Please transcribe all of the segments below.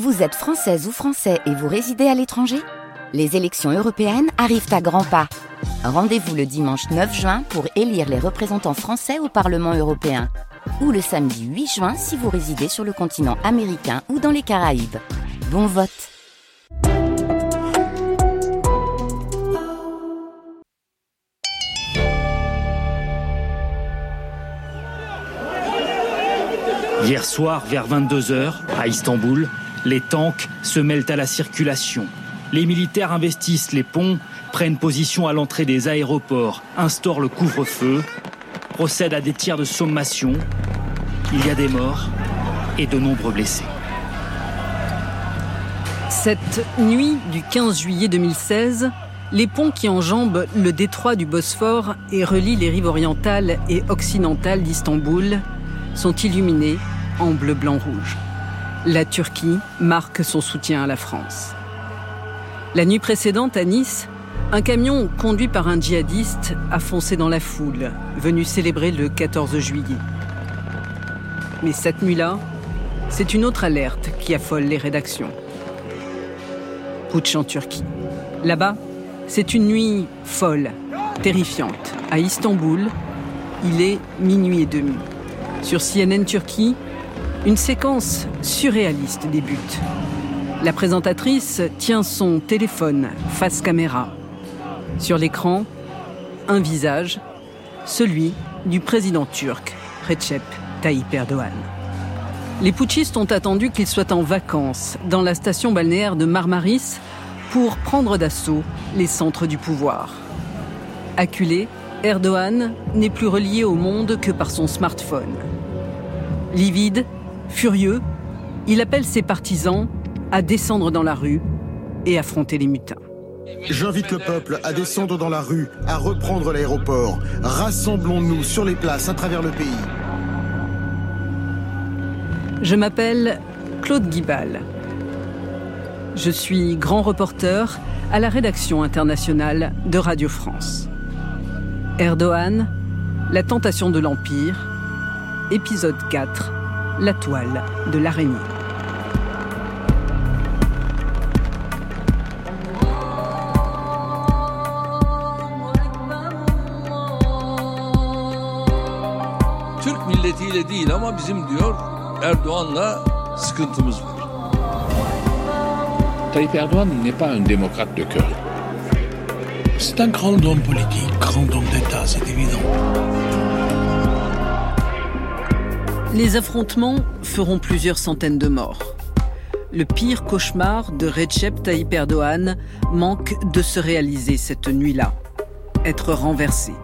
Vous êtes française ou français et vous résidez à l'étranger? Les élections européennes arrivent à grands pas. Rendez-vous le dimanche 9 juin pour élire les représentants français au Parlement européen. Ou le samedi 8 juin si vous résidez sur le continent américain ou dans les Caraïbes. Bon vote Hier soir, vers 22h, à Istanbul, les tanks se mêlent à la circulation. Les militaires investissent les ponts, prennent position à l'entrée des aéroports, instaurent le couvre-feu, procèdent à des tirs de sommation. Il y a des morts et de nombreux blessés. Cette nuit du 15 juillet 2016, les ponts qui enjambent le détroit du Bosphore et relient les rives orientales et occidentales d'Istanbul sont illuminés en bleu, blanc, rouge la Turquie marque son soutien à la France. La nuit précédente, à Nice, un camion conduit par un djihadiste a foncé dans la foule, venu célébrer le 14 juillet. Mais cette nuit-là, c'est une autre alerte qui affole les rédactions. Putsch en Turquie. Là-bas, c'est une nuit folle, terrifiante. À Istanbul, il est minuit et demi. Sur CNN Turquie, une séquence surréaliste débute. La présentatrice tient son téléphone face caméra. Sur l'écran, un visage, celui du président turc Recep Tayyip Erdogan. Les putschistes ont attendu qu'il soit en vacances dans la station balnéaire de Marmaris pour prendre d'assaut les centres du pouvoir. Acculé, Erdogan n'est plus relié au monde que par son smartphone. Livide, Furieux, il appelle ses partisans à descendre dans la rue et affronter les mutins. J'invite le peuple à descendre dans la rue, à reprendre l'aéroport. Rassemblons-nous sur les places à travers le pays. Je m'appelle Claude Guibal. Je suis grand reporter à la rédaction internationale de Radio France. Erdogan, la tentation de l'Empire, épisode 4 la toile de l'araignée. Türk milletiyle değil ama bizim diyor Erdoğan'la sıkıntımız var. Tayyip Erdogan n'est pas un démocrate de cœur. C'est un grand homme politique, grand homme d'État, c'est évident. Les affrontements feront plusieurs centaines de morts. Le pire cauchemar de Recep Tayyip Erdogan manque de se réaliser cette nuit-là. Être renversé.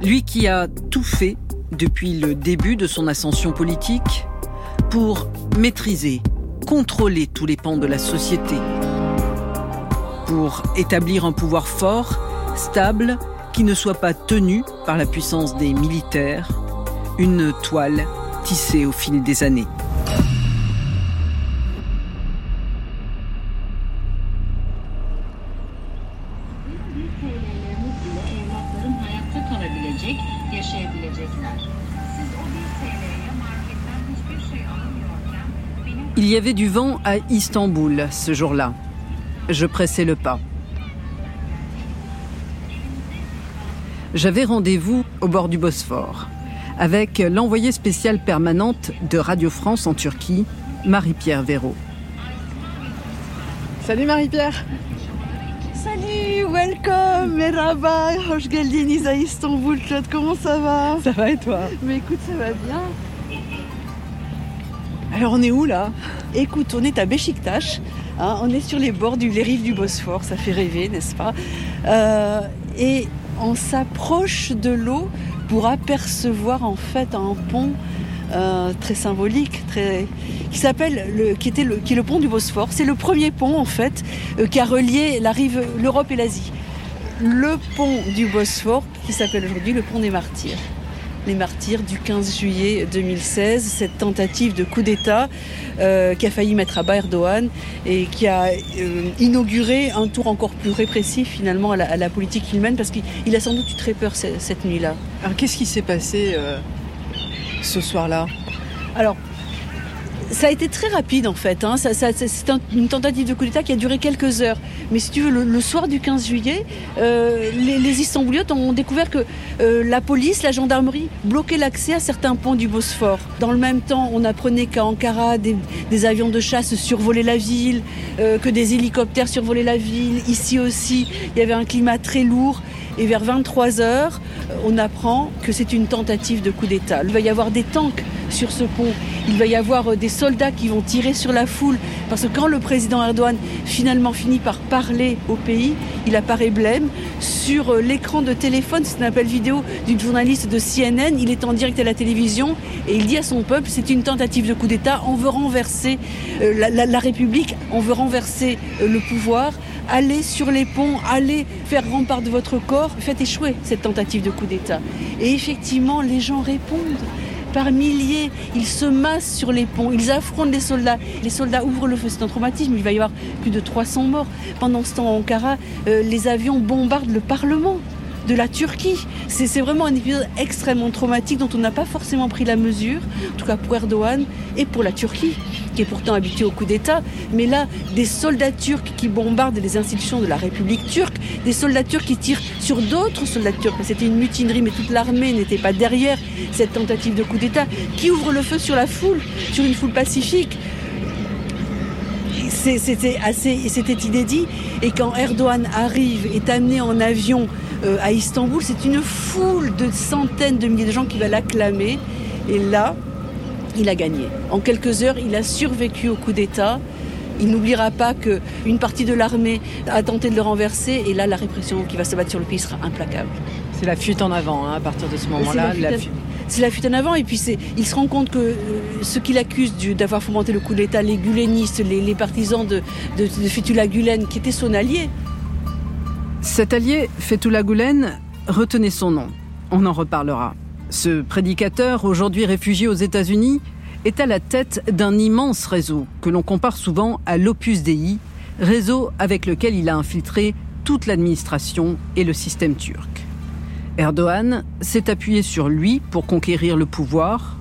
Lui qui a tout fait depuis le début de son ascension politique pour maîtriser, contrôler tous les pans de la société. Pour établir un pouvoir fort, stable, qui ne soit pas tenu par la puissance des militaires, une toile tissée au fil des années. Il y avait du vent à Istanbul ce jour-là. Je pressais le pas. J'avais rendez-vous au bord du Bosphore avec l'envoyée spéciale permanente de Radio France en Turquie, Marie-Pierre Véraud. Salut Marie-Pierre. Salut, welcome, merhaba, hoş geldiniz à Istanbul, Claude, comment ça va? Ça va et toi? Mais écoute, ça va bien. Alors on est où là? Écoute, on est à Beşiktaş, hein, on est sur les bords du les rives du Bosphore, ça fait rêver, n'est-ce pas? Euh, Et on s'approche de l'eau pour apercevoir en fait un pont euh, très symbolique, qui s'appelle le, est le pont du Bosphore. C'est le premier pont en fait euh, qui a relié l'Europe et l'Asie. Le pont du Bosphore qui s'appelle aujourd'hui le pont des Martyrs. Les martyrs du 15 juillet 2016, cette tentative de coup d'État euh, qui a failli mettre à bas Erdogan et qui a euh, inauguré un tour encore plus répressif finalement à la, à la politique qu'il mène parce qu'il a sans doute eu très peur cette, cette nuit-là. Alors qu'est-ce qui s'est passé euh, ce soir-là? Alors, Ça a été très rapide en fait. Hein. C'est une tentative de coup d'État qui a duré quelques heures. Mais si tu veux, le, soir du 15 juillet, euh, les, les, Istanbuliotes ont découvert que euh, la police, la gendarmerie bloquaient l'accès à certains ponts du Bosphore. Dans le même temps, on apprenait qu'à Ankara, des, des, avions de chasse survolaient la ville, euh, que des hélicoptères survolaient la ville. Ici aussi, il y avait un climat très lourd. Et vers 23 heures, on apprend que c'est une tentative de coup d'État. Il va y avoir des tanks sur ce pont. Il va y avoir euh, des soldats qui vont tirer sur la foule. Parce que quand le président Erdogan finalement finit par parler au pays, il apparaît blême. Sur euh, l'écran de téléphone, c'est un appel vidéo d'une journaliste de CNN. Il est en direct à la télévision et il dit à son peuple c'est une tentative de coup d'État. On veut renverser euh, la République, on veut renverser le pouvoir allez sur les ponts, allez faire rempart de votre corps, faites échouer cette tentative de coup d'État. Et effectivement, les gens répondent. Par milliers, ils se massent sur les ponts, ils affrontent les soldats. Les soldats ouvrent le feu, c'est un traumatisme, il va y avoir plus de 300 morts. Pendant ce temps, en Ankara, euh, les avions bombardent le Parlement de la Turquie. C'est vraiment un épisode extrêmement traumatique dont on n'a pas forcément pris la mesure, en tout cas pour Erdogan et pour la Turquie, qui est pourtant habituée au coup d'État. Mais là, des soldats turcs qui bombardent les institutions de la République turque, des soldats turcs qui tirent sur d'autres soldats turcs. C'était une mutinerie, mais toute l'armée n'était pas derrière cette tentative de coup d'État, qui ouvre le feu sur la foule, sur une foule pacifique c'était assez, c'était inédit. Et quand Erdogan arrive, est amené en avion euh, à Istanbul, c'est une foule de centaines de milliers de gens qui va l'acclamer. Et là, il a gagné. En quelques heures, il a survécu au coup d'État. Il n'oubliera pas qu'une partie de l'armée a tenté de le renverser et là, la répression qui va s'abattre sur le pays sera implacable. C'est la fuite en avant hein, à partir de ce moment-là. C'est la, fuite en avant et puis il se rend compte que euh, ceux qui l'accusent d'avoir fomenté le coup d'État, les gulenistes, les, partisans de, de, de Fethullah Gulen, qui étaient son allié, cet allié, Fethullah Gulen, retenez son nom. On en reparlera. Ce prédicateur, aujourd'hui réfugié aux États-Unis, est à la tête d'un immense réseau que l'on compare souvent à l'Opus Dei, réseau avec lequel il a infiltré toute l'administration et le système turc. Erdogan s'est appuyé sur lui pour conquérir le pouvoir,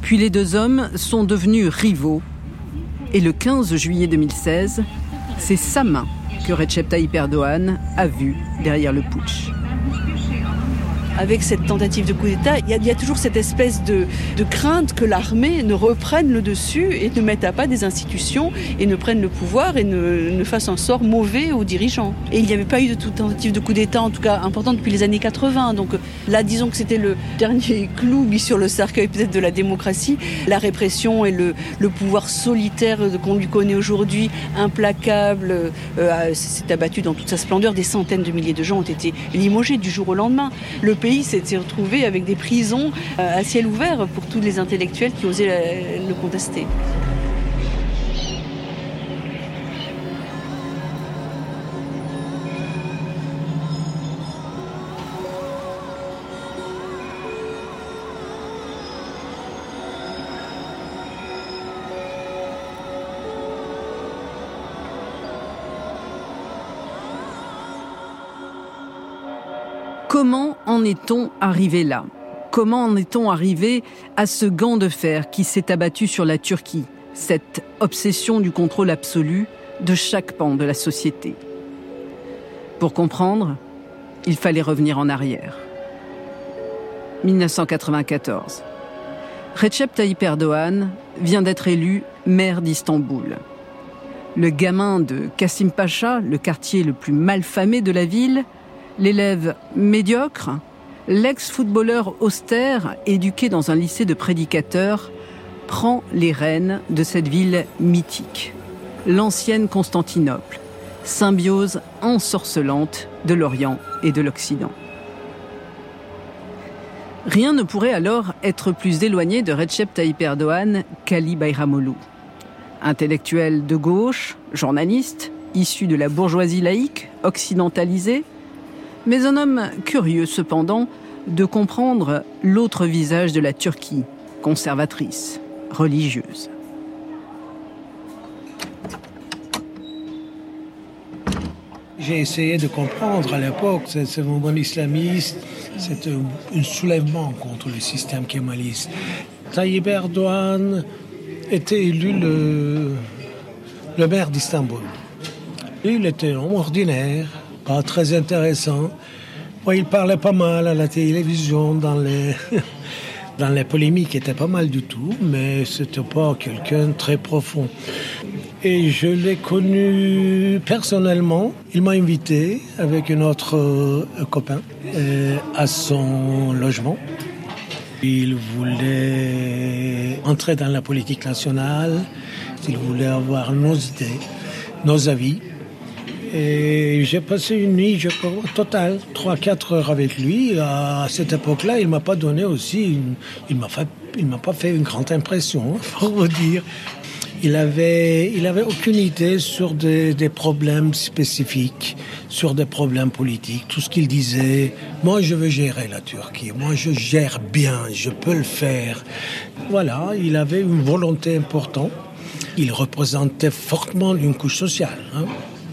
puis les deux hommes sont devenus rivaux, et le 15 juillet 2016, c'est sa main que Recep Tayyip a vu derrière le putsch avec cette tentative de coup d'État, il, y, a toujours cette espèce de, crainte que l'armée ne reprenne le dessus et ne mette à pas des institutions et ne prenne le pouvoir et ne, fasse un sort mauvais aux dirigeants. Et il n'y avait pas eu de toute tentative de coup d'État, en tout cas importante depuis les années 80. Donc là, disons que c'était le dernier clou mis sur le cercueil peut-être de la démocratie. La répression et le, pouvoir solitaire qu'on lui connaît aujourd'hui, implacable, euh, s'est abattu dans toute sa splendeur. Des centaines de milliers de gens ont été limogés du jour au lendemain. Le pays s'est retrouvé avec des prisons euh, à ciel ouvert pour tous les intellectuels qui osaient le contester. Comment en est-on arrivé là? Comment en est-on arrivé à ce gant de fer qui s'est abattu sur la Turquie, cette obsession du contrôle absolu de chaque pan de la société? Pour comprendre, il fallait revenir en arrière. 1994. Recep Tayyip Erdogan vient d'être élu maire d'Istanbul. Le gamin de Kassim Pacha, le quartier le plus malfamé de la ville, L'élève médiocre, l'ex-footballeur austère, éduqué dans un lycée de prédicateurs, prend les rênes de cette ville mythique, l'ancienne Constantinople, symbiose ensorcelante de l'Orient et de l'Occident. Rien ne pourrait alors être plus éloigné de Recep Tayyip Erdogan qu'Ali Bayramoglu. Intellectuel de gauche, journaliste, issu de la bourgeoisie laïque, occidentalisée, mais un homme curieux cependant de comprendre l'autre visage de la Turquie, conservatrice, religieuse. J'ai essayé de comprendre à l'époque ce mouvement islamiste, c'est un soulèvement contre le système kémaliste. Tayyip Erdogan était élu le, maire d'Istanbul. Il était ordinaire, pas très intéressant. il parlait pas mal à la télévision, dans les, dans les polémiques, il était pas mal du tout, mais c'était pas quelqu'un très profond. Et je l'ai connu personnellement. Il m'a invité avec un autre euh, copain euh, à son logement. Il voulait entrer dans la politique nationale, il voulait avoir nos idées, nos avis. Et j'ai passé une nuit, je crois, totale, 3-4 heures avec lui. À cette époque-là, il m'a pas donné aussi, il m'a m'a pas fait une grande impression, pour vous dire. Il avait, il avait aucune idée sur des, des, problèmes spécifiques, sur des problèmes politiques. Tout ce qu'il disait, moi je veux gérer la Turquie, moi je gère bien, je peux le faire. Voilà, il avait une volonté importante. Il représentait fortement une couche sociale. Hein.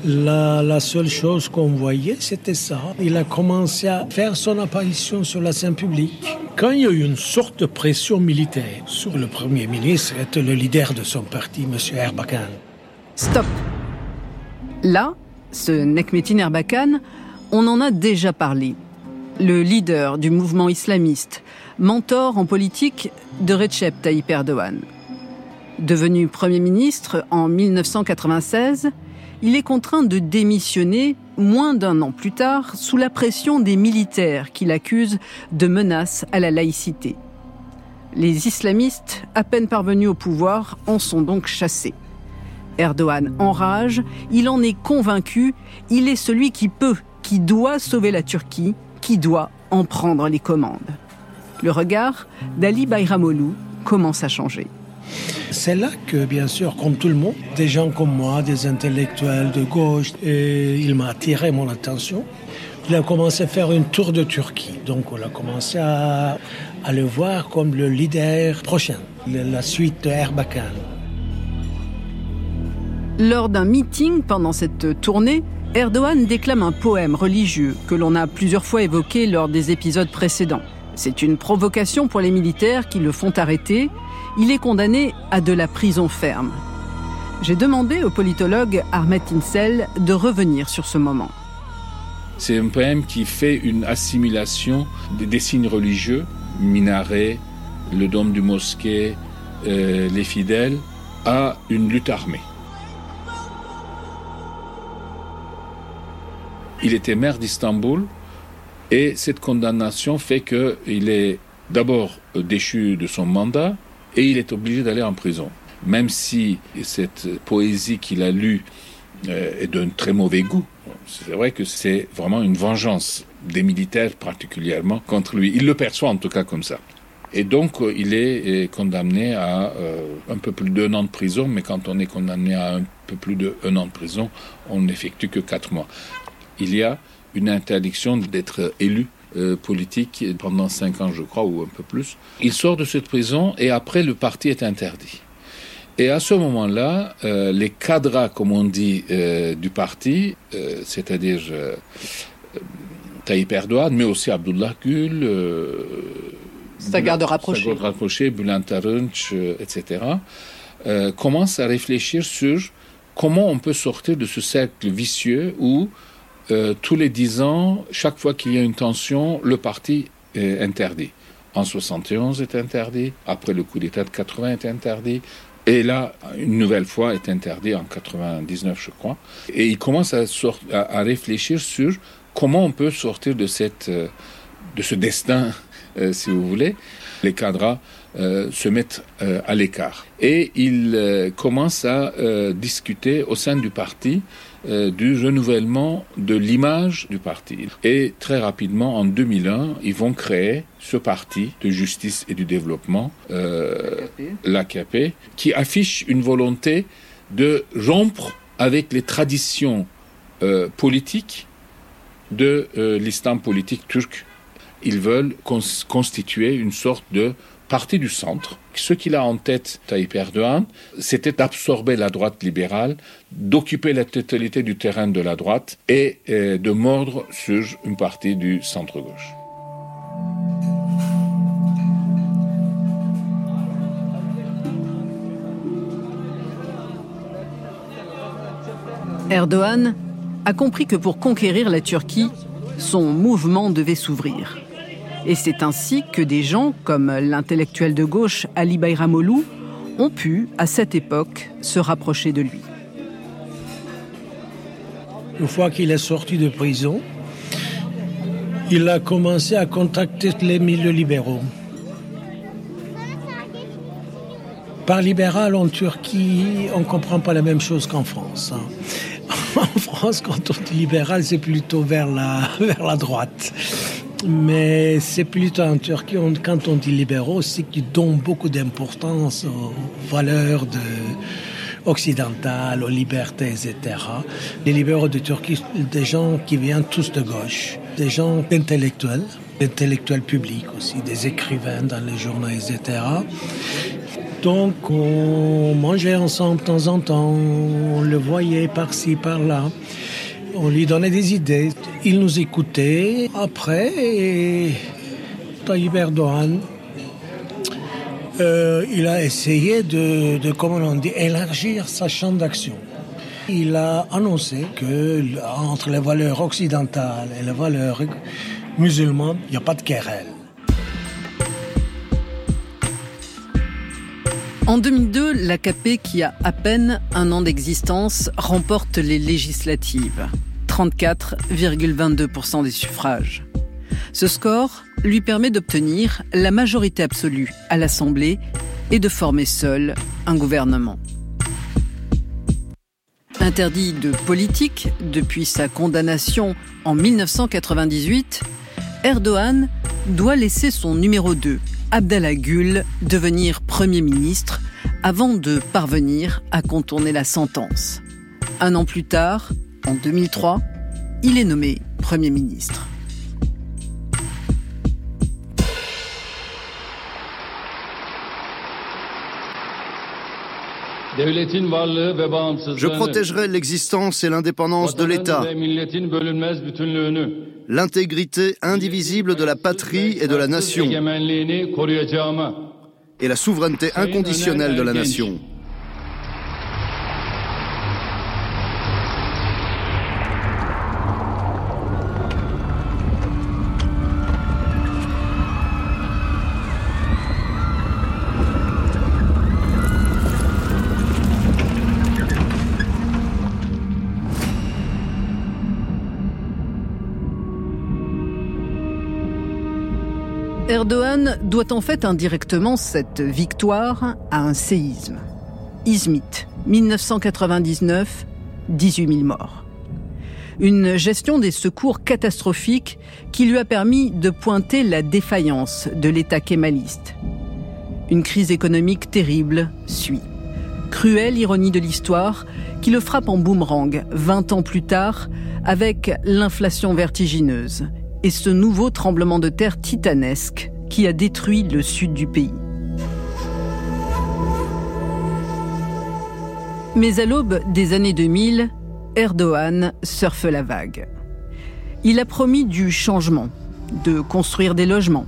La, seule chose qu'on voyait, c'était ça. Il a commencé à faire son apparition sur la scène publique. Quand il y a eu une sorte de pression militaire sur le Premier ministre, était le leader de son parti, M. Erbakan. Stop. Là, ce Nekmetin Erbakan, on en a déjà parlé. Le leader du mouvement islamiste, mentor en politique de Recep Tayyip Erdogan. Devenu Premier ministre en 1996, il est contraint de démissionner moins d'un an plus tard sous la pression des militaires qui l'accusent de menaces à la laïcité. Les islamistes, à peine parvenus au pouvoir, en sont donc chassés. Erdogan enrage, il en est convaincu, il est celui qui peut, qui doit sauver la Turquie, qui doit en prendre les commandes. Le regard d'Ali Bayramoglu commence à changer. C'est là que, bien sûr, comme tout le monde, des gens comme moi, des intellectuels de gauche, il m'a attiré mon attention. Il a commencé à faire une tour de Turquie. Donc on a commencé à, à le voir comme le leader prochain, la suite de Erbakan. Lors d'un meeting pendant cette tournée, Erdogan déclame un poème religieux que l'on a plusieurs fois évoqué lors des épisodes précédents. C'est une provocation pour les militaires qui le font arrêter il est condamné à de la prison ferme. J'ai demandé au politologue Ahmed Insel de revenir sur ce moment. C'est un poème qui fait une assimilation des signes religieux, minaret, le dôme du mosquée, euh, les fidèles, à une lutte armée. Il était maire d'Istanbul et cette condamnation fait qu'il est d'abord déchu de son mandat, et il est obligé d'aller en prison. Même si cette poésie qu'il a lue euh, est d'un très mauvais goût, c'est vrai que c'est vraiment une vengeance des militaires particulièrement contre lui. Il le perçoit en tout cas comme ça. Et donc, euh, il est condamné à euh, un peu plus d'un an de prison, mais quand on est condamné à un peu plus d'un an de prison, on n'effectue que quatre mois. Il y a une interdiction d'être élu euh, politique pendant cinq ans, je crois, ou un peu plus. Il sort de cette prison et après, le parti est interdit. Et à ce moment-là, euh, les cadres, comme on dit, euh, du parti, c'est-à-dire Tayyip Erdogan, mais aussi Abdullah Gül, sa garde rapprochée, garde rapprochée Bülent Arınç, etc., commencent à réfléchir sur comment on peut sortir de ce cercle vicieux où euh, tous les dix ans, chaque fois qu'il y a une tension, le parti est interdit. En 71 est interdit, après le coup d'État de 80 est interdit, et là, une nouvelle fois, est interdit en 99, je crois. Et il commence à, réfléchir sur comment on peut sortir de, cette, euh, de ce destin, euh, si vous voulez. Les cadres se mettent à l'écart. Et il commence à discuter au sein du parti euh, du renouvellement de l'image du parti. Et très rapidement, en 2001, ils vont créer ce parti de justice et du développement, euh, l'AKP, qui affiche une volonté de rompre avec les traditions euh, politiques de euh, l'islam politique turc. Ils veulent constituer une sorte de du centre. Ce qu'il a en tête, Tayyip Erdogan, c'était d'absorber la droite libérale, d'occuper la totalité du terrain de la droite et euh, de mordre sur une partie du centre-gauche. Erdogan a compris que pour conquérir la Turquie, son mouvement devait s'ouvrir. Et c'est ainsi que des gens comme l'intellectuel de gauche Ali Bayramoglu ont pu, à cette époque, se rapprocher de lui. Une fois qu'il est sorti de prison, il a commencé à contacter les milieux libéraux. Par libéral en Turquie, on ne comprend pas la même chose qu'en France. Hein. En France, quand on dit libéral, c'est plutôt vers la, vers la droite. Mais c'est plutôt en Turquie, quand on dit libéraux, c'est qu'ils donnent beaucoup d'importance aux valeurs de, occidentales, aux libertés, etc. Les libéraux de Turquie, des gens qui viennent tous de gauche, des gens intellectuels, intellectuels publics aussi, des écrivains dans les journaux, etc. Donc on mangeait ensemble de temps en temps, on le voyait par-ci, par-là. On lui donnait des idées. Il nous écoutait. Après, Tayyip euh, il a essayé de, élargir sa champ d'action. Il a annoncé que entre les valeurs occidentales et les valeurs musulmanes, il n'y a pas de querelle. En 2002, l'AKP, qui a à peine un an d'existence, remporte les législatives. 34,22% des suffrages. Ce score lui permet d'obtenir la majorité absolue à l'Assemblée et de former seul un gouvernement. Interdit de politique depuis sa condamnation en 1998, Erdogan doit laisser son numéro 2, Abdallah Gül devenir Premier ministre avant de parvenir à contourner la sentence. Un an plus tard, en 2003, il est nommé Premier ministre. Je protégerai l'existence et l'indépendance de l'État, l'intégrité indivisible de la patrie et de la nation, et la souveraineté inconditionnelle de la nation. Doit en fait indirectement cette victoire à un séisme. Izmit, 1999, 18 000 morts. Une gestion des secours catastrophique qui lui a permis de pointer la défaillance de l'État kémaliste. Une crise économique terrible suit. Cruelle ironie de l'histoire qui le frappe en boomerang 20 ans plus tard avec l'inflation vertigineuse et ce nouveau tremblement de terre titanesque qui a détruit le sud du pays. Mais à l'aube des années 2000, Erdogan surfe la vague. Il a promis du changement, de construire des logements.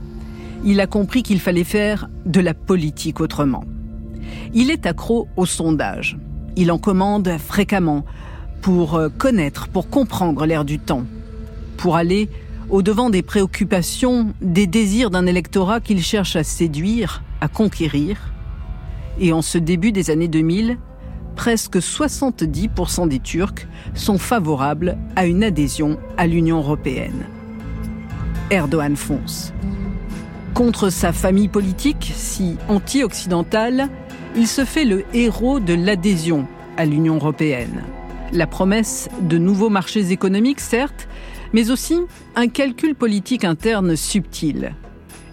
Il a compris qu'il fallait faire de la politique autrement. Il est accro au sondage. Il en commande fréquemment pour connaître, pour comprendre l'air du temps, pour aller au devant des préoccupations, des désirs d'un électorat qu'il cherche à séduire, à conquérir. Et en ce début des années 2000, presque 70% des Turcs sont favorables à une adhésion à l'Union européenne. Erdogan fonce. Contre sa famille politique, si anti-occidentale, il se fait le héros de l'adhésion à l'Union européenne. La promesse de nouveaux marchés économiques, certes, mais aussi un calcul politique interne subtil.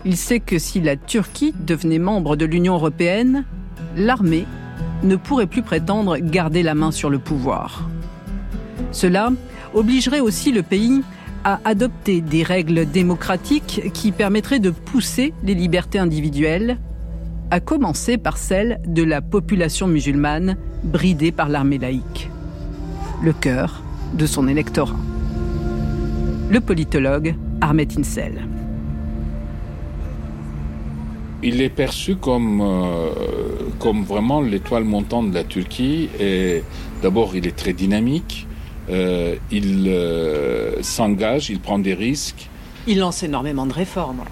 Il sait que si la Turquie devenait membre de l'Union européenne, l'armée ne pourrait plus prétendre garder la main sur le pouvoir. Cela obligerait aussi le pays à adopter des règles démocratiques qui permettraient de pousser les libertés individuelles, à commencer par celle de la population musulmane bridée par l'armée laïque, le cœur de son électorat le politologue Ahmet Insel. Il est perçu comme, euh, comme vraiment l'étoile montante de la Turquie. Et d'abord, il est très dynamique. euh, il euh, s'engage, il prend des risques. Il lance énormément de réformes.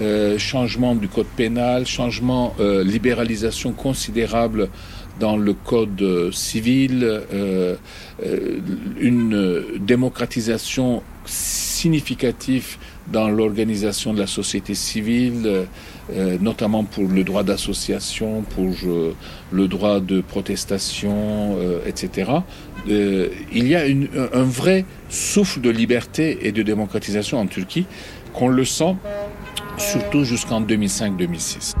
Euh, changement du code pénal, changement, libéralisation considérable dans le code civil, une démocratisation significative dans l'organisation de la société civile, notamment pour le droit d'association, pour le droit de protestation, etc. Euh, il y a un vrai souffle de liberté et de démocratisation en Turquie qu'on le sent surtout jusqu'en 2005-2006.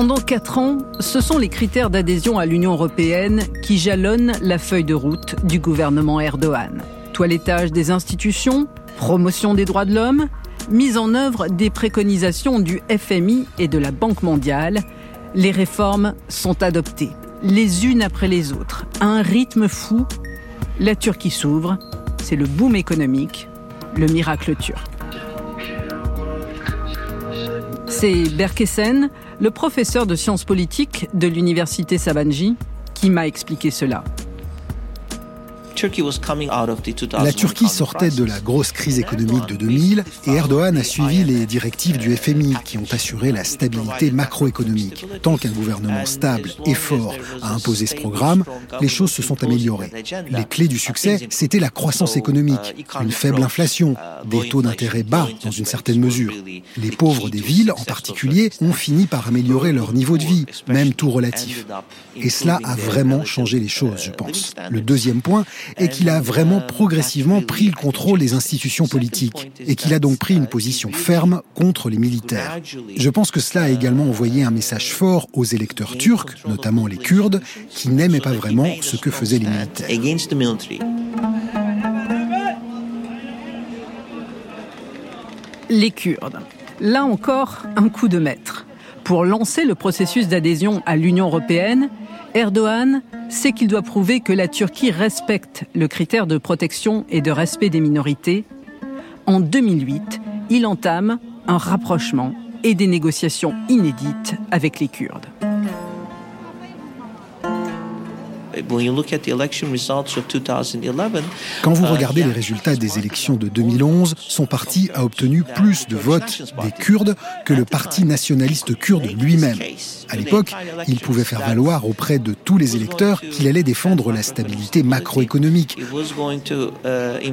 Pendant quatre ans, ce sont les critères d'adhésion à l'Union européenne qui jalonnent la feuille de route du gouvernement Erdogan. Toilettage des institutions, promotion des droits de l'homme, mise en œuvre des préconisations du FMI et de la Banque mondiale, les réformes sont adoptées, les unes après les autres, à un rythme fou. La Turquie s'ouvre, c'est le boom économique, le miracle turc. C'est Berkesen, le professeur de sciences politiques de l'université Sabanji, qui m'a expliqué cela. La Turquie sortait de la grosse crise économique de 2000 et Erdogan a suivi les directives du FMI qui ont assuré la stabilité macroéconomique. Tant qu'un gouvernement stable et fort a imposé ce programme, les choses se sont améliorées. Les clés du succès, c'était la croissance économique, une faible inflation, des taux d'intérêt bas dans une certaine mesure. Les pauvres des villes, en particulier, ont fini par améliorer leur niveau de vie, même tout relatif. Et cela a vraiment changé les choses, je pense. Le deuxième point et qu'il a vraiment progressivement pris le contrôle des institutions politiques et qu'il a donc pris une position ferme contre les militaires. Je pense que cela a également envoyé un message fort aux électeurs turcs, notamment les Kurdes, qui n'aimaient pas vraiment ce que faisaient les militaires. Les Kurdes. Là encore, un coup de maître. Pour lancer le processus d'adhésion à l'Union européenne, Erdogan sait qu'il doit prouver que la Turquie respecte le critère de protection et de respect des minorités. En 2008, il entame un rapprochement et des négociations inédites avec les Kurdes. Quand vous uh, regardez les résultats des élections de 2011, son parti a obtenu plus de votes des Kurdes que le parti nationaliste kurde lui-même. À l'époque, il pouvait faire valoir auprès de tous les électeurs qu'il allait défendre la stabilité macroéconomique,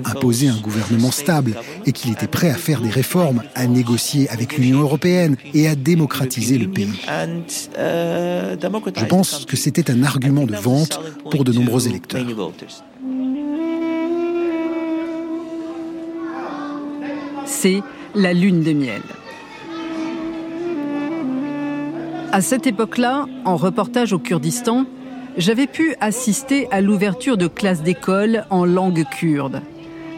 imposer un gouvernement stable et qu'il était prêt à faire des réformes, à négocier avec l'Union européenne et à démocratiser le pays. Je pense que c'était un argument de vente pour de nombreux électeurs. C'est la lune de miel. À cette époque-là, en reportage au Kurdistan, j'avais pu assister à l'ouverture de classes d'école en langue kurde.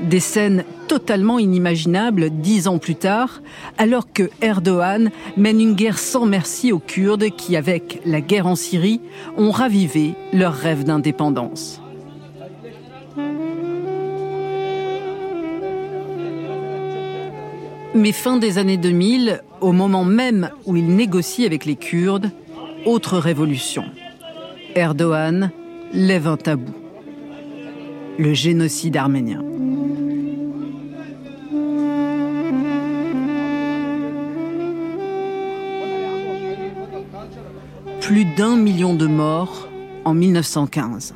Des scènes totalement inimaginables dix ans plus tard, alors que Erdogan mène une guerre sans merci aux Kurdes qui, avec la guerre en Syrie, ont ravivé leur rêve d'indépendance. Mais fin des années 2000, au moment même où il négocie avec les Kurdes, autre révolution. Erdogan lève un tabou. Le génocide arménien. Plus d'un million de morts en 1915.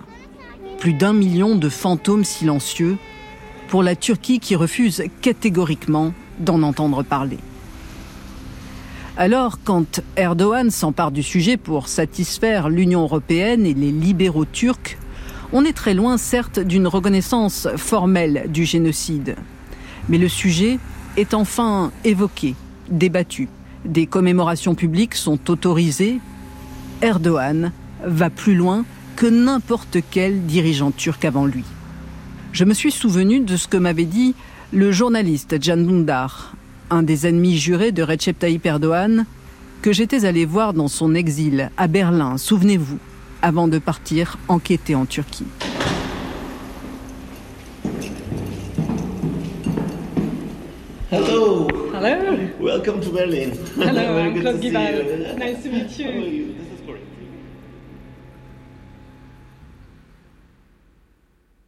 Plus d'un million de fantômes silencieux pour la Turquie qui refuse catégoriquement d'en entendre parler. Alors, quand Erdogan s'empare du sujet pour satisfaire l'Union européenne et les libéraux turcs, on est très loin, certes, d'une reconnaissance formelle du génocide. Mais le sujet est enfin évoqué, débattu. Des commémorations publiques sont autorisées. Erdogan va plus loin que n'importe quel dirigeant turc avant lui. Je me suis souvenu de ce que m'avait dit le journaliste Can Dündar, un des ennemis jurés de Recep Tayyip Erdogan, que j'étais allé voir dans son exil à Berlin, souvenez-vous, avant de partir enquêter en Turquie. Hello. Hello. Welcome to Berlin. Hello, I'm Claude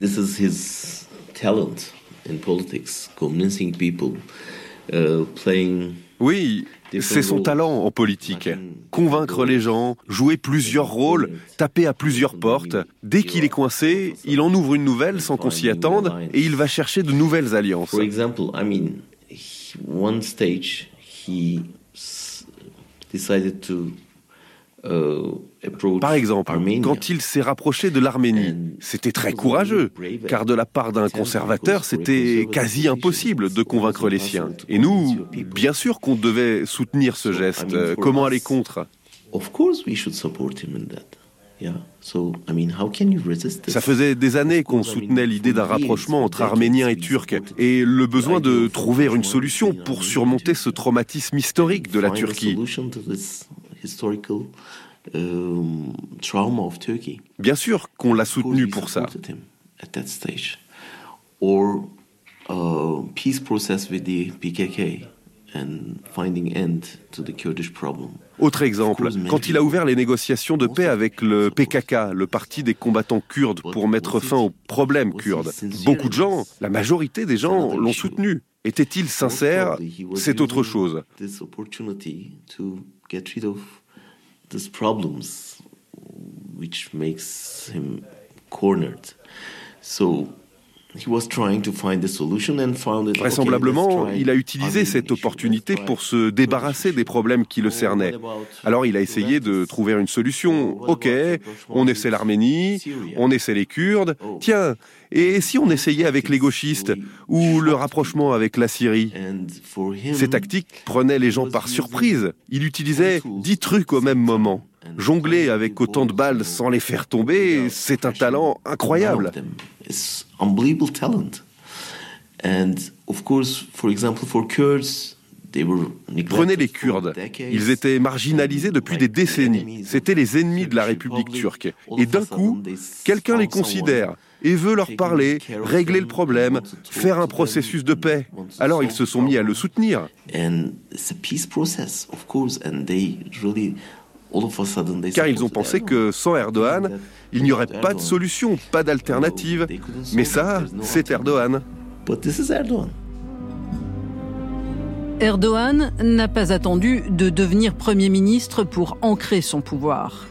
This is his talent in politics, convincing people, uh, playing Oui, c'est son talent en politique. Convaincre les gens, jouer plusieurs rôles, taper à plusieurs portes. Dès qu'il est coincé, il en ouvre une nouvelle sans qu'on s'y attende et il va chercher de nouvelles alliances. For example, I mean, he- one stage he s- decided to approach Par exemple, quand il s'est rapproché de l'Arménie, c'était très courageux, car de la part d'un conservateur, c'était quasi impossible de convaincre les siens. Et nous, bien sûr qu'on devait soutenir ce geste. Euh, Comment aller contre? Ça faisait des années qu'on soutenait l'idée d'un rapprochement entre Arméniens et Turcs et le besoin de trouver une solution pour surmonter ce traumatisme historique de la Turquie. Historical trauma of Turkey. Bien sûr qu'on l'a soutenu pour ça. supported him at that stage. Or a peace process with the PKK and finding end to the Kurdish problem. Autre exemple, quand il a ouvert les négociations de paix avec le PKK, le parti des combattants kurdes, pour mettre fin aux problèmes kurdes, beaucoup de gens, la majorité des gens l'ont soutenu. Était-il sincère? C'est autre chose. Get rid of these problems, which makes him cornered. So Vraisemblablement, il a utilisé cette opportunité pour se débarrasser des problèmes qui le cernaient. Alors il a essayé de trouver une solution. Ok, on essaie l'Arménie, on essaie les Kurdes. Tiens, et si on essayait avec les gauchistes ou le rapprochement avec la Syrie? Ces tactiques prenaient les gens par surprise. Il utilisait dix trucs au même moment. Jongler avec autant de balles sans les faire tomber, c'est un talent incroyable. Prenez les Kurdes. Ils étaient marginalisés depuis des décennies. C'étaient les ennemis de la République turque. Et d'un coup, quelqu'un les considère et veut leur parler, régler le problème, faire un processus de paix. Alors ils se sont mis à le soutenir. Car ils ont pensé que sans Erdogan, il n'y aurait pas de solution, pas d'alternative. Mais ça, c'est Erdogan. But this is Erdogan. Erdogan n'a pas attendu de devenir Premier ministre pour ancrer son pouvoir.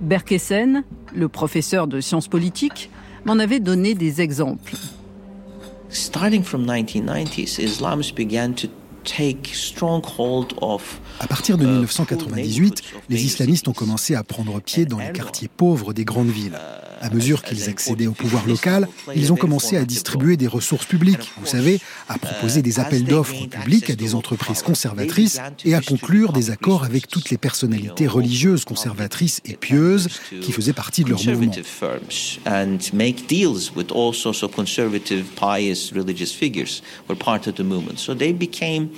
Berkessen, le professeur de sciences politiques, m'en avait donné des exemples. Starting from 1990s, Islamists began to À partir de 1998, les islamistes ont commencé à prendre pied dans les quartiers pauvres des grandes villes. À mesure qu'ils accédaient au pouvoir local, ils ont commencé à distribuer des ressources publiques, vous savez, à proposer des appels d'offres publics à des entreprises conservatrices et à conclure des accords avec toutes les personnalités religieuses conservatrices et pieuses qui faisaient partie de leur mouvement. So they became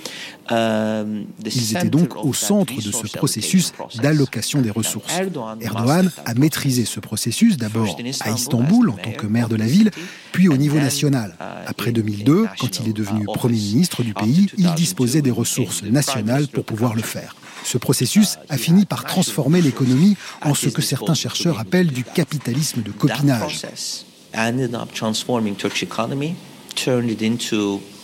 Ils étaient donc au centre de ce processus allocation d'allocation des ressources. Erdogan a maîtrisé ce processus d'abord à Istanbul en tant que maire de la ville, puis au niveau national. Après 2002, quand il est devenu Premier ministre du pays, il disposait des ressources nationales pour pouvoir le faire. Ce processus a fini par transformer l'économie en ce que certains chercheurs appellent du capitalisme de copinage.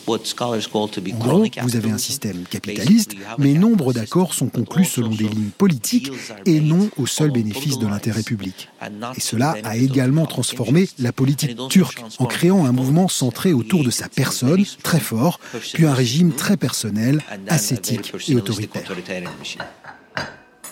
Gros, vous avez un système capitaliste, mais nombre d'accords sont conclus selon des lignes politiques et non au seul bénéfice de l'intérêt public. Et cela a également transformé la politique turque en créant un mouvement centré autour de sa personne, très fort, puis un régime très personnel, ascétique et autoritaire.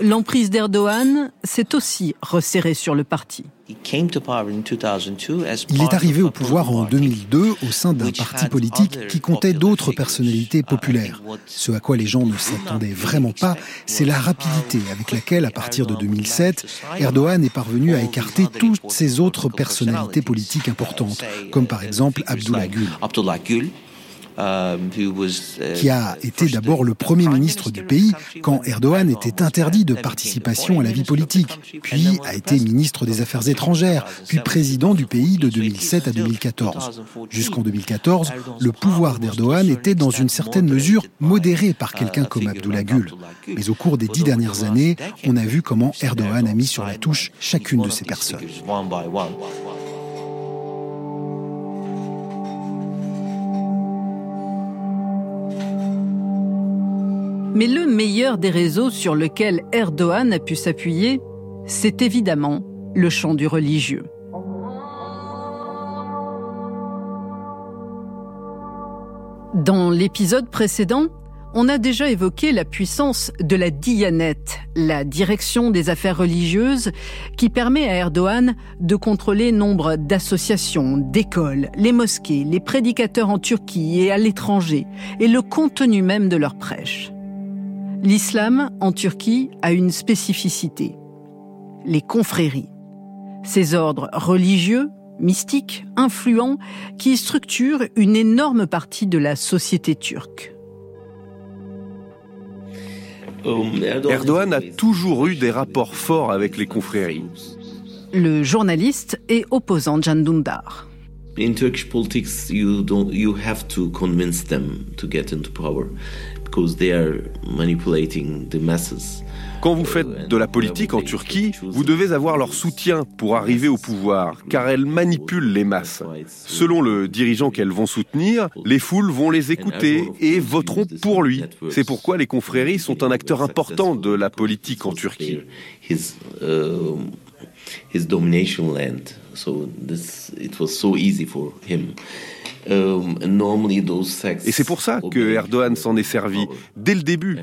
L'emprise d'Erdogan s'est aussi resserrée sur le parti. He came to power in 2002 as Il est arrivé au pouvoir en 2002 au sein d'un parti politique qui comptait d'autres personnalités populaires. Ce à quoi les gens ne s'attendaient vraiment pas, c'est la rapidité avec laquelle, à partir de 2007, Erdogan est parvenu à écarter toutes ces autres personnalités politiques importantes, comme par exemple Abdullah Gül. Um, uh, qui a été d'abord le premier ministre du pays quand Erdogan était interdit de participation à la vie politique, puis a été ministre des Affaires étrangères, puis président du pays de 2007 à 2014. Jusqu'en 2014, le pouvoir d'Erdogan était dans une certaine mesure modéré par quelqu'un comme Abdullah Gül. Mais au cours des dix dernières années, on a vu comment Erdogan a mis sur la touche chacune de ces personnes. Mais le meilleur des réseaux sur lequel Erdogan a pu s'appuyer, c'est évidemment le champ du religieux. Dans l'épisode précédent, on a déjà évoqué la puissance de la Diyanet, la direction des affaires religieuses, qui permet à Erdogan de contrôler nombre d'associations, d'écoles, les mosquées, les prédicateurs en Turquie et à l'étranger, et le contenu même de leurs prêches. L'islam, en Turquie, a une spécificité. Les confréries. Ces ordres religieux, mystiques, influents, qui structurent une énorme partie de la société turque. Erdogan a toujours eu des rapports forts avec les confréries. Le journaliste et opposant Can Dündar. In Turkish politics, you don't you have to convince them to get into power. Quand vous faites de la politique en Turquie, vous devez avoir leur soutien pour arriver au pouvoir, car elles manipulent les masses. Selon le dirigeant qu'elles vont soutenir, les foules vont les écouter et voteront pour lui. C'est pourquoi les confréries sont un acteur important de la politique en Turquie. Um, et c'est pour ça que Erdogan s'en est servi dès le début,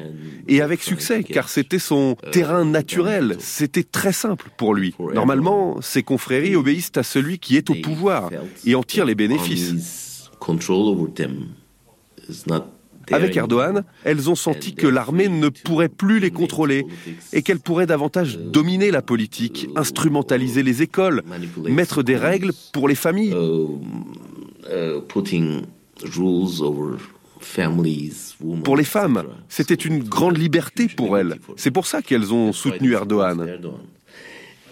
et avec succès, car c'était son uh, terrain naturel, c'était très simple pour lui. Normalement, ses confréries obéissent à celui qui est au pouvoir et en tire les bénéfices. Avec Erdogan, elles ont senti que l'armée ne pourrait plus les contrôler et qu'elle pourrait davantage uh, dominer la politique, instrumentaliser les écoles, mettre des règles pour les familles. Um, Uh, pour les femmes, c'était une grande liberté pour elles. C'est pour ça qu'elles ont soutenu Erdogan.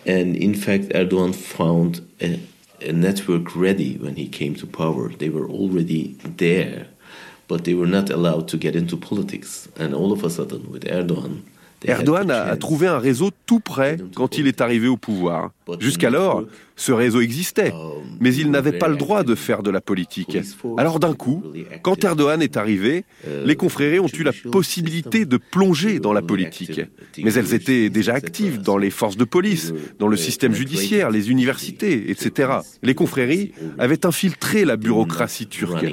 And in fact, Erdogan found a, network ready when he came to power. They were already there, but they were not allowed to get into politics. And all of a sudden, with Erdogan, Erdogan a, trouvé un réseau tout prêt quand il est arrivé au pouvoir. Jusqu'alors, ce réseau existait, mais il n'avait pas le droit de faire de la politique. Alors d'un coup, quand Erdogan est arrivé, les confréries ont eu la possibilité de plonger dans la politique. Mais elles étaient déjà actives dans les forces de police, dans le système judiciaire, les universités, etc. Les confréries avaient infiltré la bureaucratie turque,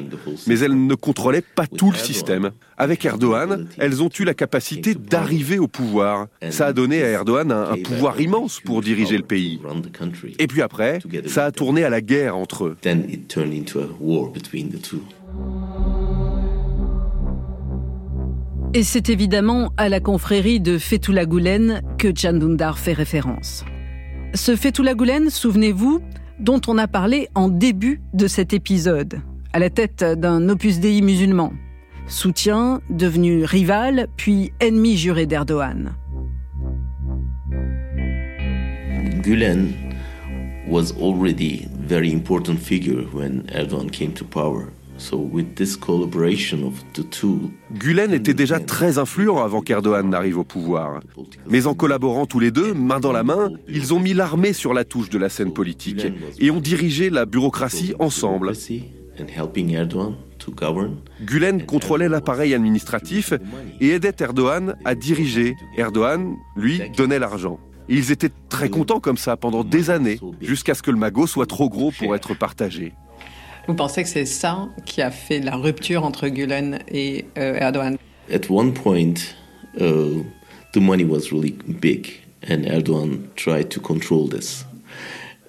mais elles ne contrôlaient pas tout le système. Avec Erdogan, elles ont eu la capacité d'arriver au pouvoir. Ça a donné à Erdogan un pouvoir immense pour diriger le pays. Et puis après, ça a tourné à la guerre entre eux. Et c'est évidemment à la confrérie de Fethullah Gulen que Can fait référence. Ce Fethullah Gulen, souvenez-vous, dont on a parlé en début de cet épisode, à la tête d'un opus dei musulman. Soutien, devenu rival, puis ennemi juré d'Erdogan. Gulen was already very important figure when Erdogan came to power. So with this collaboration of the two, Gulen était déjà très influent avant qu'Erdogan n'arrive au pouvoir. Mais en collaborant tous les deux, main dans la main, ils ont mis l'armée sur la touche de la scène politique et ont dirigé la bureaucratie ensemble. Gulen contrôlait l'appareil administratif et aidait Erdogan à diriger. Erdogan, lui, donnait l'argent. Ils étaient très contents comme ça pendant des années, jusqu'à ce que le magot soit trop gros pour être partagé. Vous pensez que c'est ça qui a fait la rupture entre Gulen et euh, Erdogan? At one point, uh, the money was really big, and Erdogan tried to control this.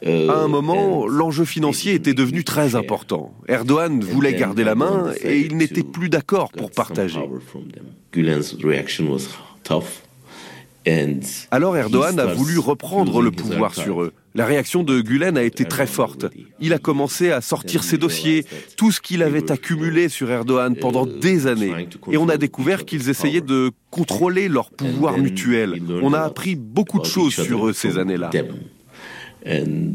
À un moment, l'enjeu financier était devenu très important. Erdogan voulait garder la main et il n'était plus d'accord pour partager. Gulen's reaction was tough. Alors Erdogan a voulu reprendre le pouvoir sur eux. La réaction de Gulen a été très forte. Il a commencé à sortir ses dossiers, tout ce qu'il avait accumulé sur Erdogan pendant des années. Et on a découvert qu'ils essayaient de contrôler leur pouvoir mutuel. On a appris beaucoup de choses sur eux ces années-là. On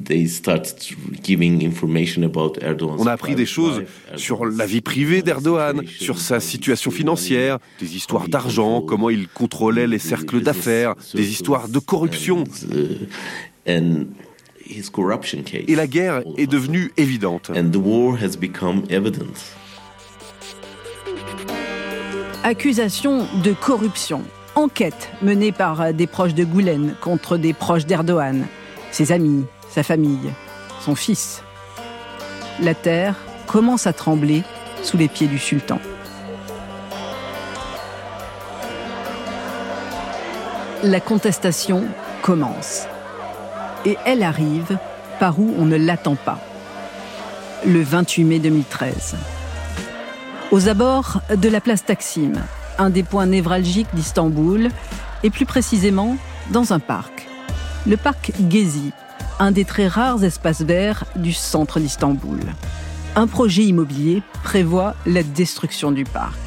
a appris des choses sur la vie privée d'Erdogan, sur sa situation financière, des histoires d'argent, comment il contrôlait les cercles d'affaires, des histoires de corruption. Et la guerre est devenue évidente. Accusation de corruption. Enquête menée par des proches de Goulen contre des proches d'Erdogan ses amis, sa famille, son fils. La terre commence à trembler sous les pieds du sultan. La contestation commence. Et elle arrive par où on ne l'attend pas. Le 28 mai 2013. Aux abords de la place Taksim, un des points névralgiques d'Istanbul, et plus précisément dans un parc le parc Gezi, un des très rares espaces verts du centre d'Istanbul. Un projet immobilier prévoit la destruction du parc.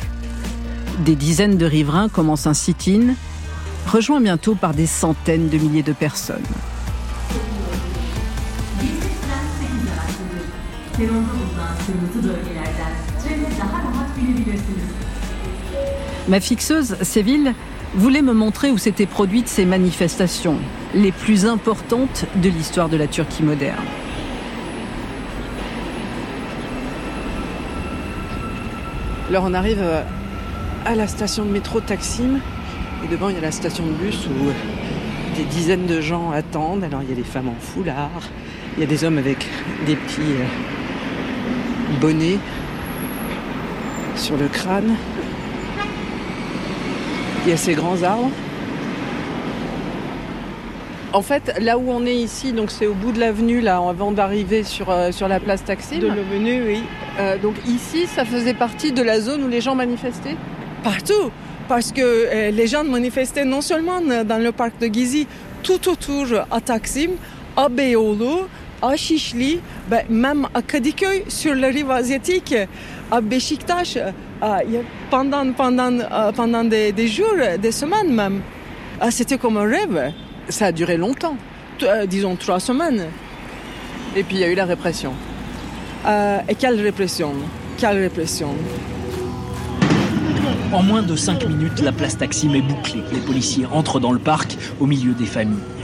Des dizaines de riverains commencent un sit-in, rejoint bientôt par des centaines de milliers de personnes. Ma fixeuse, Séville, voulait me montrer où s'étaient produites ces manifestations, les plus importantes de l'histoire de la Turquie moderne. Alors on arrive euh, à la station de métro Taksim et devant il y a la station de bus où des dizaines de gens attendent. Alors il y a des femmes en foulard, il y a des hommes avec des petits euh, bonnets sur le crâne. Il y a ces grands arbres. En fait, là où on est ici, donc c'est au bout de l'avenue, là, avant d'arriver sur, euh, sur la place Taksim. De l'avenue, oui. Euh, donc ici, ça faisait partie de la zone où les gens manifestaient Partout Parce que euh, les gens manifestaient non seulement dans le parc de Gizi, tout autour à Taksim, à Beyoğlu, à Şişli, ben, même à Kadıköy, sur la rive asiatique, à Beşiktaş, ah, pendant, pendant, euh, pendant des, jours, des semaines même. Ah, c'était comme un rêve. Ça a duré longtemps, euh, disons trois semaines. Et puis il y a eu la répression. Euh, et quelle répression? Quelle répression? En moins de cinq minutes, la place Taksim est bouclée. Les policiers entrent dans le parc au milieu des familles.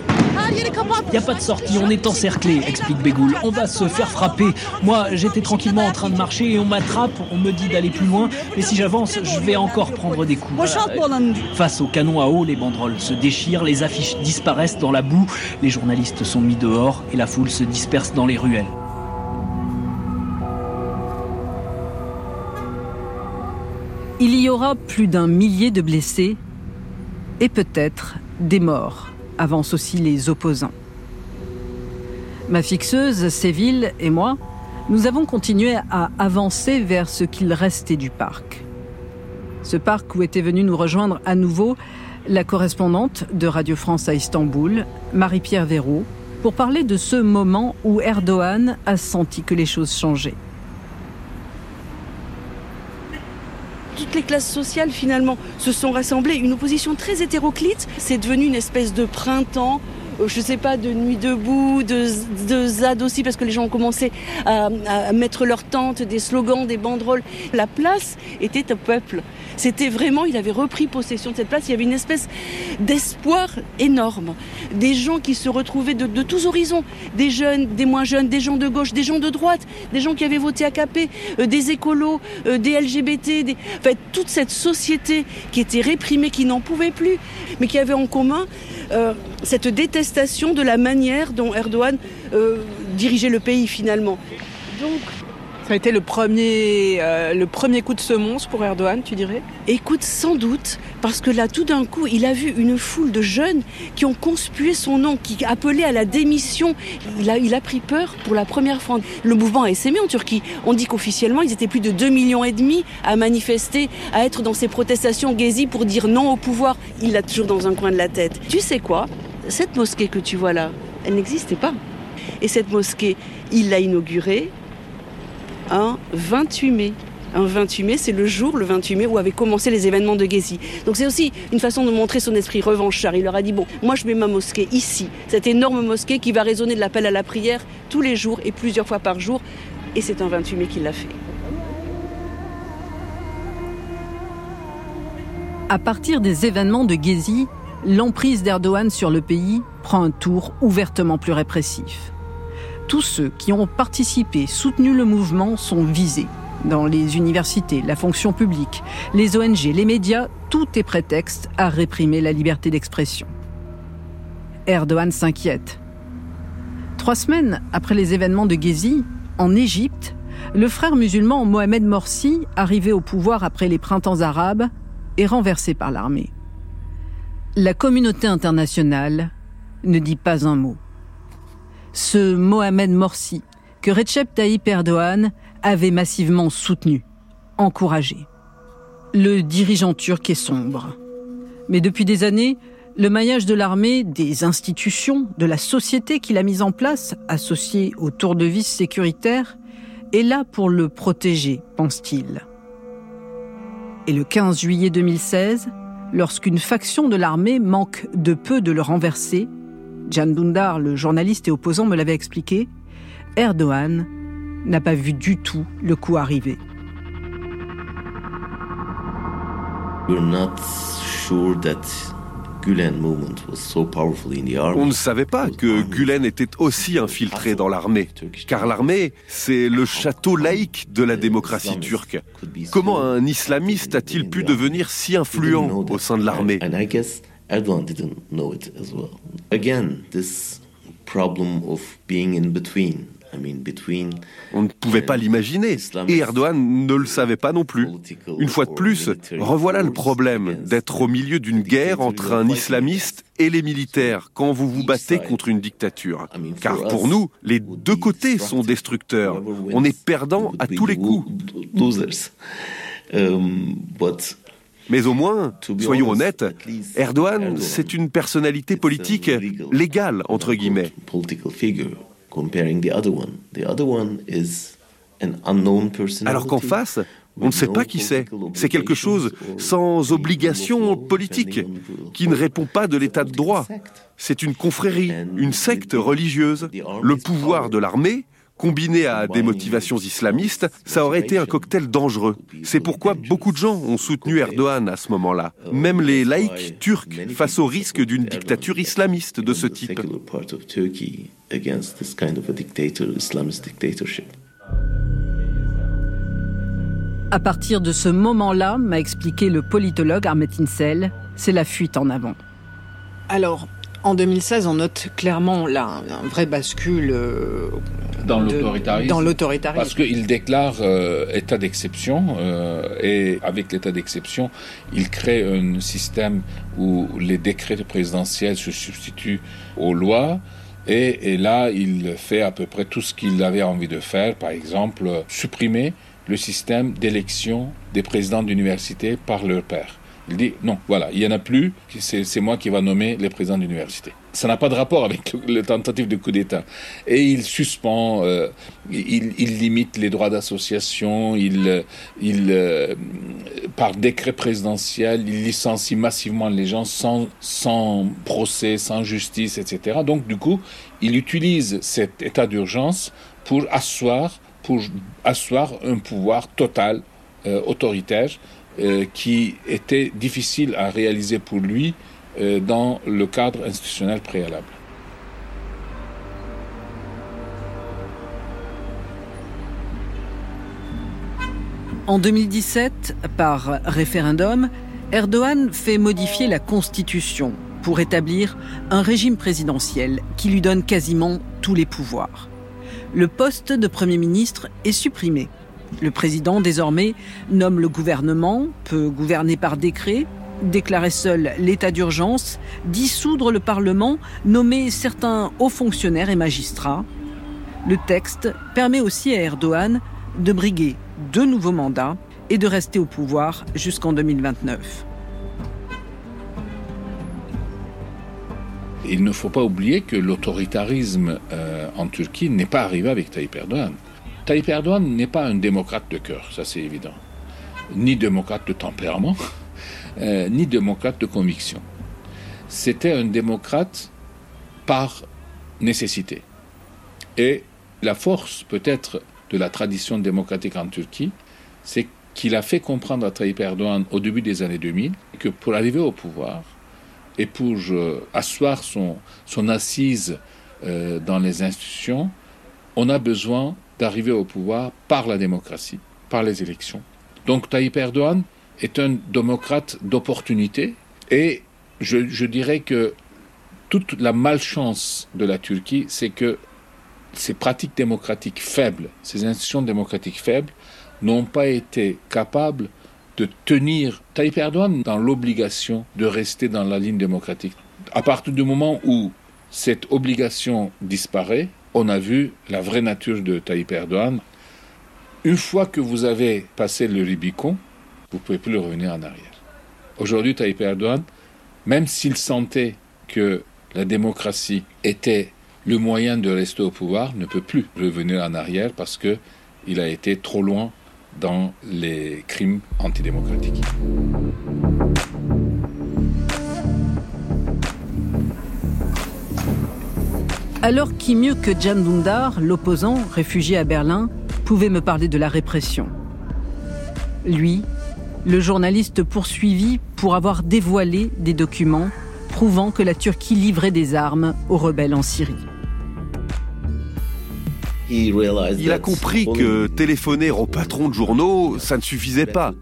Il n'y a pas de sortie, on est encerclé, explique Bégoul. On va se faire frapper. Moi, j'étais tranquillement en train de marcher et on m'attrape, on me dit d'aller plus loin. Mais si j'avance, je vais encore prendre des coups. Face au canon à eau, les banderoles se déchirent, les affiches disparaissent dans la boue, les journalistes sont mis dehors et la foule se disperse dans les ruelles. Il y aura plus d'un millier de blessés et peut-être des morts avancent aussi les opposants. Ma fixeuse, Séville et moi, nous avons continué à avancer vers ce qu'il restait du parc. Ce parc où était venue nous rejoindre à nouveau la correspondante de Radio France à Istanbul, Marie-Pierre Véraud, pour parler de ce moment où Erdogan a senti que les choses changeaient. Les classes sociales finalement se sont rassemblées. Une opposition très hétéroclite. C'est devenu une espèce de printemps je sais pas, de nuit debout, de, ZAD aussi, parce que les gens ont commencé à, mettre leurs tentes, des slogans, des banderoles. La place était au peuple. C'était vraiment, il avait repris possession de cette place. Il y avait une espèce d'espoir énorme. Des gens qui se retrouvaient de, tous horizons. Des jeunes, des moins jeunes, des gens de gauche, des gens de droite, des gens qui avaient voté AKP, euh, des écolos, euh, des LGBT. Enfin, toute cette société qui était réprimée, qui n'en pouvait plus, mais qui avait en commun euh, cette détestation de la manière dont Erdogan dirigeait le pays finalement. Donc, Ça a été le premier, euh, le premier coup de semonce pour Erdogan, tu dirais? Écoute, sans doute, parce que là, tout d'un coup, il a vu une foule de jeunes qui ont conspué son nom, qui appelaient à la démission. Il a, il a pris peur pour la première fois. Le mouvement a essaimé en Turquie. On dit qu'officiellement, ils étaient plus de 2 millions et demi à manifester, à être dans ces protestations Gezi pour dire non au pouvoir. Il l'a toujours dans un coin de la tête. Tu sais quoi? Cette mosquée que tu vois là, elle n'existait pas. Et cette mosquée, il l'a inaugurée un 28 mai. Un 28 mai, c'est le jour, le 28 mai, où avaient commencé les événements de Gezi. Donc c'est aussi une façon de montrer son esprit revanchard. Il leur a dit, bon, moi je mets ma mosquée ici, cette énorme mosquée qui va résonner de l'appel à la prière tous les jours et plusieurs fois par jour. Et c'est un 28 mai qu'il l'a fait. À partir des événements de Gezi, l'emprise d'Erdogan sur le pays prend un tour ouvertement plus répressif tous ceux qui ont participé, soutenu le mouvement sont visés. Dans les universités, la fonction publique, les ONG, les médias, tout est prétexte à réprimer la liberté d'expression. Erdogan s'inquiète. Trois semaines après les événements de Gezi, en Égypte, le frère musulman Mohamed Morsi, arrivé au pouvoir après les printemps arabes, est renversé par l'armée. La communauté internationale ne dit pas un mot ce Mohamed Morsi que Recep Tayyip Erdogan avait massivement soutenu, encouragé. Le dirigeant turc est sombre. Mais depuis des années, le maillage de l'armée, des institutions, de la société qu'il a mise en place, associée au tour de vis sécuritaire, est là pour le protéger, pense-t-il. Et le 15 juillet 2016, lorsqu'une faction de l'armée manque de peu de le renverser, Jan Dundar, le journaliste et opposant, me l'avait expliqué, Erdogan n'a pas vu du tout le coup arriver. On ne savait pas que Gulen était aussi infiltré dans l'armée, car l'armée, c'est le château laïque de la démocratie turque. Comment un islamiste a-t-il pu devenir si influent au sein de l'armée? On ne pouvait pas l'imaginer, et Erdogan ne le savait pas non plus. Une fois de plus, revoilà le problème d'être au milieu d'une guerre entre un islamiste et les militaires quand vous vous battez contre une dictature. Car pour nous, les deux côtés sont destructeurs. On est perdant à tous les coups. Um, mais au moins, soyons honnêtes, Erdogan, c'est une personnalité politique légale, entre guillemets. Alors qu'en face, on ne sait pas qui c'est. C'est quelque chose sans obligation politique, qui ne répond pas de l'état de droit. C'est une confrérie, une secte religieuse. Le pouvoir de l'armée, Combiné à des motivations islamistes, ça aurait été un cocktail dangereux. C'est pourquoi beaucoup de gens ont soutenu Erdogan à ce moment-là, même les laïcs turcs, face au risque d'une dictature islamiste de ce type. À partir de ce moment-là, m'a expliqué le politologue Armet Insel, c'est la fuite en avant. Alors, en 2016, on note clairement là un vrai bascule euh, dans l'autoritarisme. Parce qu'il déclare euh, état d'exception euh, et avec l'état d'exception, il crée un système où les décrets présidentiels se substituent aux lois. Et, et là, il fait à peu près tout ce qu'il avait envie de faire, par exemple, supprimer le système d'élection des présidents d'université par leur père. Il dit non, voilà, il n'y en a plus, c'est moi qui va nommer les présidents d'université. Ça n'a pas de rapport avec le, tentative de coup d'État. Et il suspend, euh, il, limite les droits d'association, il, il euh, par décret présidentiel, il licencie massivement les gens sans, sans procès, sans justice, etc. Donc du coup, il utilise cet état d'urgence pour asseoir, pour asseoir un pouvoir total euh, autoritaire euh, qui était difficile à réaliser pour lui euh, dans le cadre institutionnel préalable. En 2017, par référendum, Erdogan fait modifier la Constitution pour établir un régime présidentiel qui lui donne quasiment tous les pouvoirs. le poste de Premier ministre est supprimé. Le président, désormais, nomme le gouvernement, peut gouverner par décret, déclarer seul l'état d'urgence, dissoudre le Parlement, nommer certains hauts fonctionnaires et magistrats. Le texte permet aussi à Erdogan de briguer deux nouveaux mandats et de rester au pouvoir jusqu'en 2029. Il ne faut pas oublier que l'autoritarisme euh, en Turquie n'est pas arrivé avec Tayyip Erdogan. Tayyip Erdogan n'est pas un démocrate de cœur, ça c'est évident. Ni démocrate de tempérament, euh, ni démocrate de conviction. C'était un démocrate par nécessité. Et la force peut-être de la tradition démocratique en Turquie, c'est qu'il a fait comprendre à Tayyip Erdogan au début des années 2000 que pour arriver au pouvoir, et pour asseoir son, son assise euh, dans les institutions, on a besoin d'arriver au pouvoir par la démocratie, par les élections. Donc Tayyip Erdogan est un démocrate d'opportunité et je, dirais que toute la malchance de la Turquie, c'est que ces pratiques démocratiques faibles, ces institutions démocratiques faibles, n'ont pas été capables de tenir Tayyip Erdogan dans l'obligation de rester dans la ligne démocratique. À partir du moment où cette obligation disparaît, on a vu la vraie nature de Tayyip Erdogan. Une fois que vous avez passé le Rubicon, vous ne pouvez plus revenir en arrière. Aujourd'hui, Tayyip Erdogan, même s'il sentait que la démocratie était le moyen de rester au pouvoir, ne peut plus revenir en arrière parce qu'il a été trop loin dans les crimes antidémocratiques. Alors qui mieux que Jan Dundar, l'opposant, réfugié à Berlin, pouvait me parler de la répression? Lui, le journaliste poursuivi pour avoir dévoilé des documents prouvant que la Turquie livrait des armes aux rebelles en Syrie. Il a compris que téléphoner aux patrons de journaux, ça ne suffisait pas.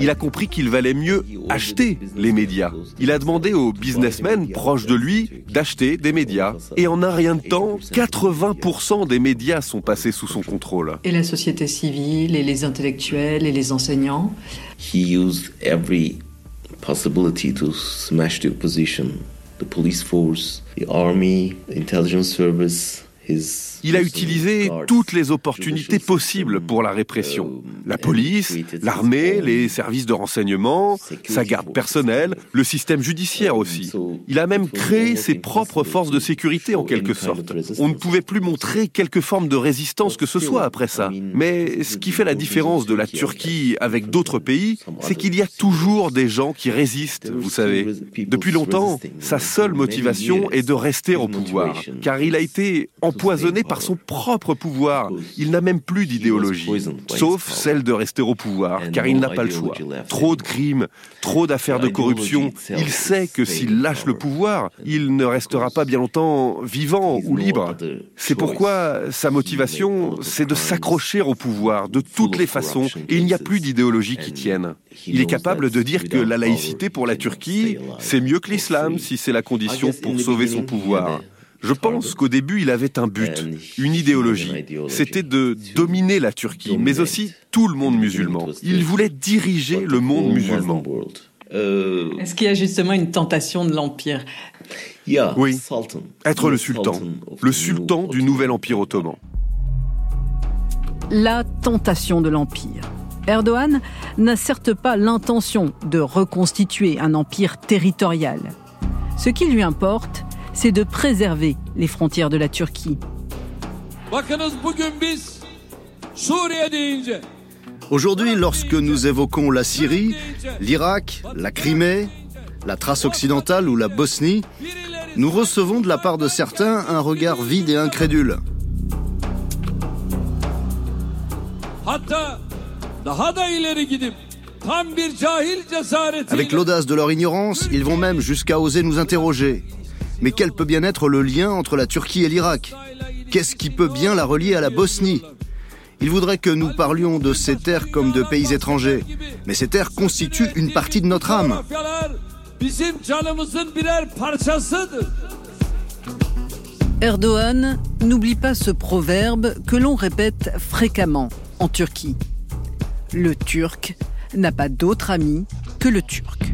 Il a compris qu'il valait mieux acheter les médias. Il a demandé aux businessmen proches de lui d'acheter des médias. Et en un rien de temps, 80% des médias sont passés sous son contrôle. Et la société civile, et les intellectuels, et les enseignants? He used every possibility to smash the opposition. The police force, the army, the intelligence service, his il a utilisé toutes les opportunités possibles pour la répression. La police, l'armée, les services de renseignement, sa garde personnelle, le système judiciaire aussi. Il a même créé ses propres forces de sécurité en quelque sorte. On ne pouvait plus montrer quelque forme de résistance que ce soit après ça. Mais ce qui fait la différence de la Turquie avec d'autres pays, c'est qu'il y a toujours des gens qui résistent, vous savez. Depuis longtemps, sa seule motivation est de rester au pouvoir, car il a été empoisonné par son propre pouvoir. Il n'a même plus d'idéologie, sauf celle de rester au pouvoir, car il n'a pas le choix. Trop de crimes, trop d'affaires de corruption. Il sait que s'il lâche le pouvoir, il ne restera pas bien longtemps vivant ou libre. C'est pourquoi sa motivation, c'est de s'accrocher au pouvoir de toutes les façons, et il n'y a plus d'idéologie qui tienne. Il est capable de dire que la laïcité pour la Turquie, c'est mieux que l'islam si c'est la condition pour sauver son pouvoir. Je pense qu'au début, il avait un but, une idéologie. C'était de dominer la Turquie, mais aussi tout le monde musulman. Il voulait diriger le monde musulman. Est-ce qu'il y a justement une tentation de l'Empire? Oui, être le sultan, le sultan du nouvel Empire ottoman. La tentation de l'Empire. Erdogan n'a certes pas l'intention de reconstituer un empire territorial. Ce qui lui importe, c'est de préserver les frontières de la Turquie. Aujourd'hui, lorsque nous évoquons la Syrie, l'Irak, la Crimée, la Thrace occidentale ou la Bosnie, nous recevons de la part de certains un regard vide et incrédule. Avec l'audace de leur ignorance, ils vont même jusqu'à oser nous interroger. Mais quel peut bien être le lien entre la Turquie et l'Irak? Qu'est-ce qui peut bien la relier à la Bosnie? Ils voudraient que nous parlions de ces terres comme de pays étrangers. Mais ces terres constituent une partie de notre âme. Erdogan n'oublie pas ce proverbe que l'on répète fréquemment en Turquie. Le Turc n'a pas d'autre ami que le Turc.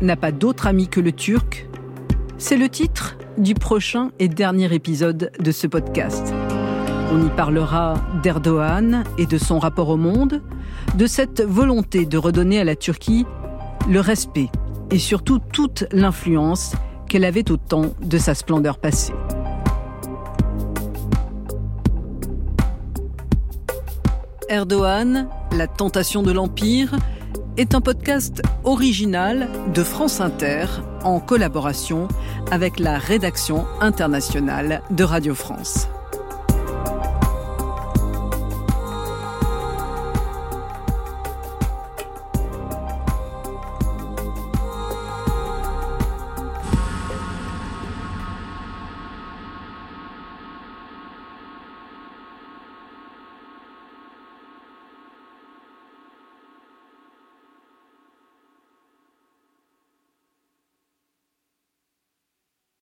N'a pas d'autre ami que le Turc C'est le titre du prochain et dernier épisode de ce podcast. On y parlera d'Erdogan et de son rapport au monde, de cette volonté de redonner à la Turquie le respect et surtout toute l'influence qu'elle avait au temps de sa splendeur passée. Erdogan, la tentation de l'Empire, est un podcast original de France Inter en collaboration avec la rédaction internationale de Radio France.